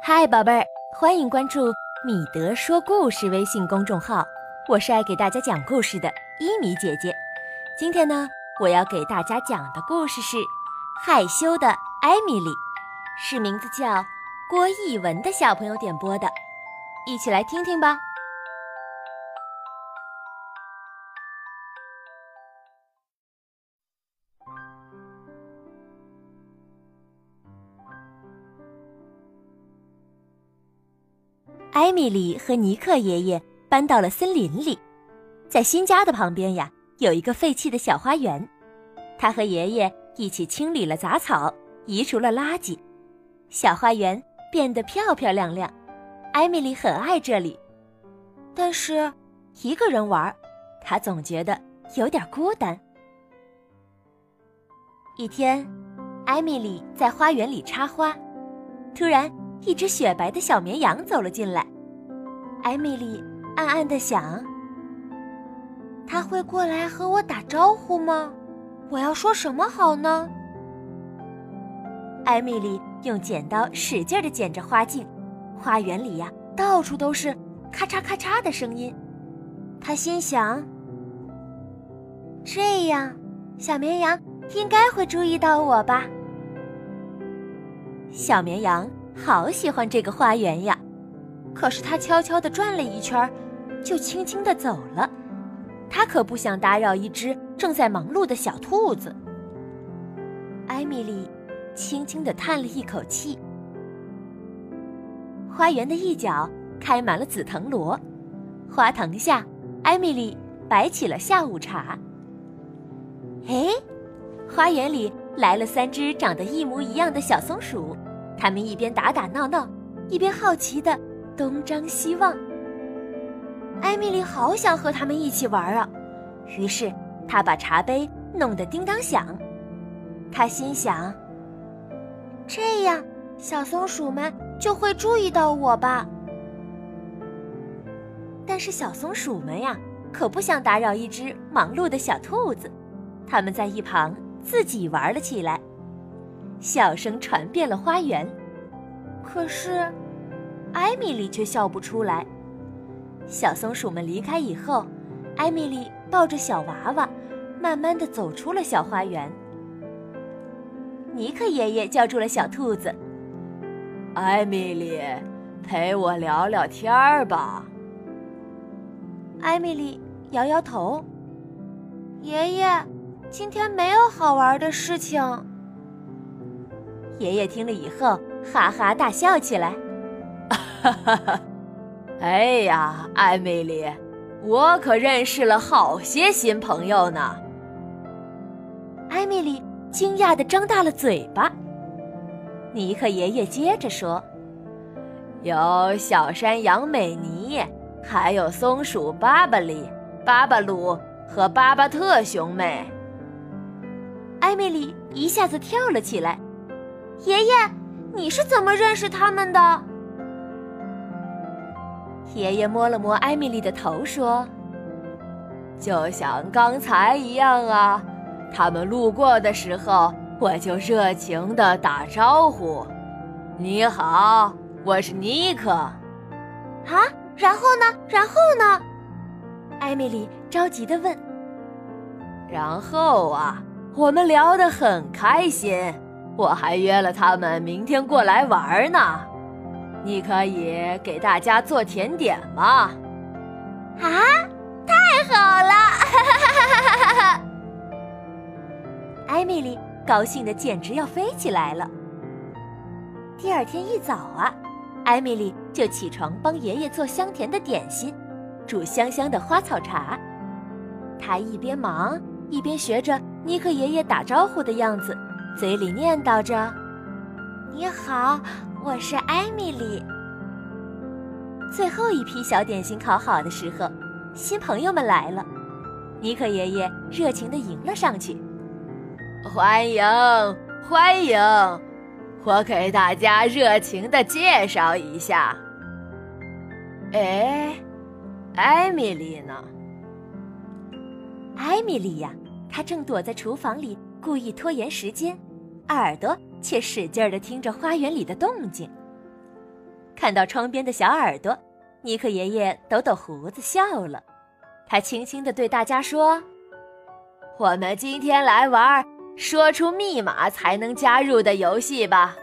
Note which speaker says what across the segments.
Speaker 1: 嗨，宝贝儿，欢迎关注米德说故事微信公众号，我是爱给大家讲故事的伊米姐姐。今天呢，我要给大家讲的故事是《害羞的艾米丽》，是名字叫郭艺文的小朋友点播的，一起来听听吧。艾米丽和尼克爷爷搬到了森林里，在新家的旁边呀，有一个废弃的小花园。他和爷爷一起清理了杂草，移除了垃圾，小花园变得漂漂亮亮。艾米丽很爱这里，但是一个人玩，她总觉得有点孤单。一天，艾米丽在花园里插花，突然。一只雪白的小绵羊走了进来，艾米丽暗暗的想：“他会过来和我打招呼吗？我要说什么好呢？”艾米丽用剪刀使劲的剪着花茎，花园里呀，到处都是咔嚓咔嚓的声音。她心想：“这样，小绵羊应该会注意到我吧？”小绵羊。好喜欢这个花园呀，可是他悄悄地转了一圈，就轻轻地走了。他可不想打扰一只正在忙碌的小兔子。艾米丽轻轻地叹了一口气。花园的一角开满了紫藤萝，花藤下，艾米丽摆起了下午茶。哎，花园里来了三只长得一模一样的小松鼠。它们一边打打闹闹，一边好奇的东张西望。艾米丽好想和他们一起玩啊，于是她把茶杯弄得叮当响。她心想：这样小松鼠们就会注意到我吧。但是小松鼠们呀，可不想打扰一只忙碌的小兔子，他们在一旁自己玩了起来。笑声传遍了花园，可是，艾米丽却笑不出来。小松鼠们离开以后，艾米丽抱着小娃娃，慢慢的走出了小花园。尼克爷爷叫住了小兔子：“
Speaker 2: 艾米丽，陪我聊聊天儿吧。”
Speaker 1: 艾米丽摇摇头：“爷爷，今天没有好玩的事情。”爷爷听了以后，哈哈大笑起来。
Speaker 2: 哈哈哈！哎呀，艾米丽，我可认识了好些新朋友呢。
Speaker 1: 艾米丽惊讶的张大了嘴巴。尼克爷爷接着说：“
Speaker 2: 有小山羊美尼，还有松鼠巴巴里、巴巴鲁和巴巴特兄妹。”
Speaker 1: 艾米丽一下子跳了起来。爷爷，你是怎么认识他们的？爷爷摸了摸艾米丽的头，说：“
Speaker 2: 就像刚才一样啊，他们路过的时候，我就热情的打招呼：‘你好，我是尼克。’啊，
Speaker 1: 然后呢？然后呢？”艾米丽着急的问。
Speaker 2: “然后啊，我们聊得很开心。”我还约了他们明天过来玩呢，你可以给大家做甜点吗？
Speaker 1: 啊，太好了！哈 艾米丽高兴的简直要飞起来了。第二天一早啊，艾米丽就起床帮爷爷做香甜的点心，煮香香的花草茶。她一边忙一边学着尼克爷爷打招呼的样子。嘴里念叨着：“你好，我是艾米丽。”最后一批小点心烤好的时候，新朋友们来了，尼克爷爷热情地迎了上去：“
Speaker 2: 欢迎，欢迎！我给大家热情地介绍一下。哎，艾米丽呢？
Speaker 1: 艾米丽呀，她正躲在厨房里。”故意拖延时间，耳朵却使劲儿地听着花园里的动静。看到窗边的小耳朵，尼克爷爷抖抖胡子笑了。他轻轻地对大家说：“
Speaker 2: 我们今天来玩说出密码才能加入的游戏吧。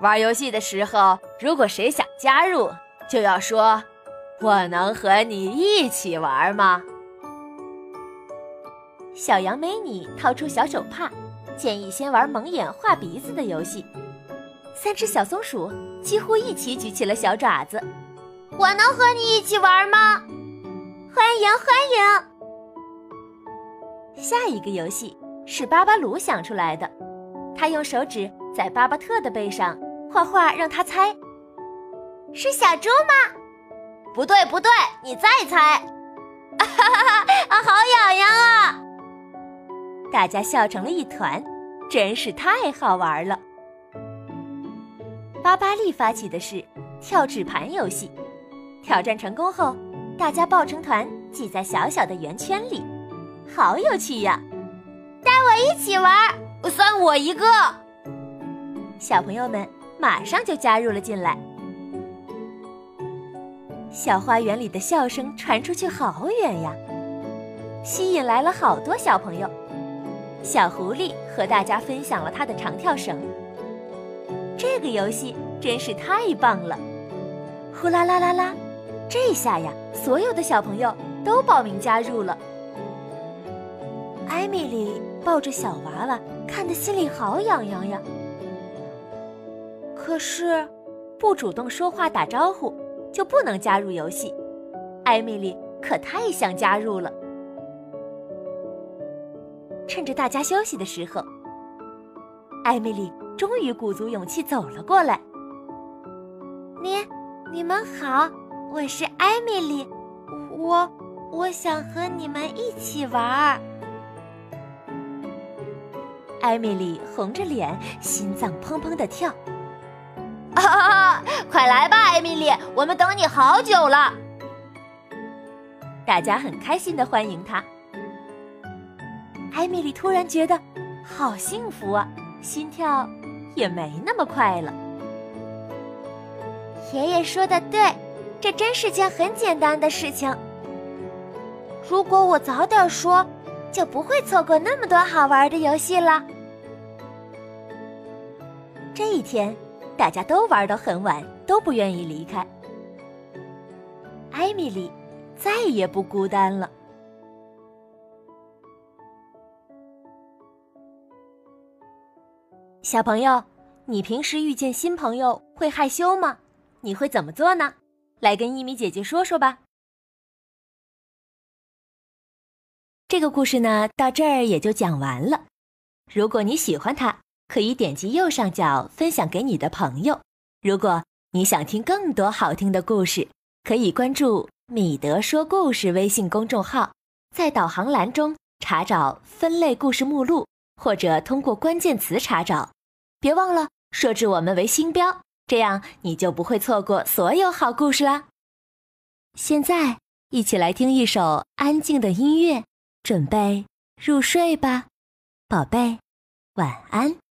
Speaker 2: 玩游戏的时候，如果谁想加入，就要说‘我能和你一起玩吗？’”
Speaker 1: 小羊美女掏出小手帕，建议先玩蒙眼画鼻子的游戏。三只小松鼠几乎一起举起了小爪子。
Speaker 3: 我能和你一起玩吗？
Speaker 1: 欢迎欢迎！下一个游戏是巴巴鲁想出来的，他用手指在巴巴特的背上画画，让他猜。
Speaker 3: 是小猪吗？
Speaker 2: 不对不对，你再猜！
Speaker 1: 大家笑成了一团，真是太好玩了。巴巴利发起的是跳纸盘游戏，挑战成功后，大家抱成团挤在小小的圆圈里，好有趣呀！
Speaker 3: 带我一起玩，
Speaker 2: 算我一个。
Speaker 1: 小朋友们马上就加入了进来。小花园里的笑声传出去好远呀，吸引来了好多小朋友。小狐狸和大家分享了他的长跳绳。这个游戏真是太棒了！呼啦啦啦啦，这下呀，所有的小朋友都报名加入了。艾米丽抱着小娃娃，看得心里好痒痒呀。可是，不主动说话打招呼，就不能加入游戏。艾米丽可太想加入了。趁着大家休息的时候，艾米丽终于鼓足勇气走了过来。
Speaker 3: 你、你们好，我是艾米丽，我我想和你们一起玩。
Speaker 1: 艾米丽红着脸，心脏砰砰的跳。
Speaker 2: 哈哈，快来吧，艾米丽，我们等你好久了。
Speaker 1: 大家很开心的欢迎她。艾米丽突然觉得好幸福啊，心跳也没那么快了。
Speaker 3: 爷爷说的对，这真是件很简单的事情。如果我早点说，就不会错过那么多好玩的游戏了。
Speaker 1: 这一天，大家都玩到很晚，都不愿意离开。艾米丽再也不孤单了。小朋友，你平时遇见新朋友会害羞吗？你会怎么做呢？来跟一米姐姐说说吧。这个故事呢，到这儿也就讲完了。如果你喜欢它，可以点击右上角分享给你的朋友。如果你想听更多好听的故事，可以关注“米德说故事”微信公众号，在导航栏中查找分类故事目录，或者通过关键词查找。别忘了设置我们为星标，这样你就不会错过所有好故事啦。现在，一起来听一首安静的音乐，准备入睡吧，宝贝，晚安。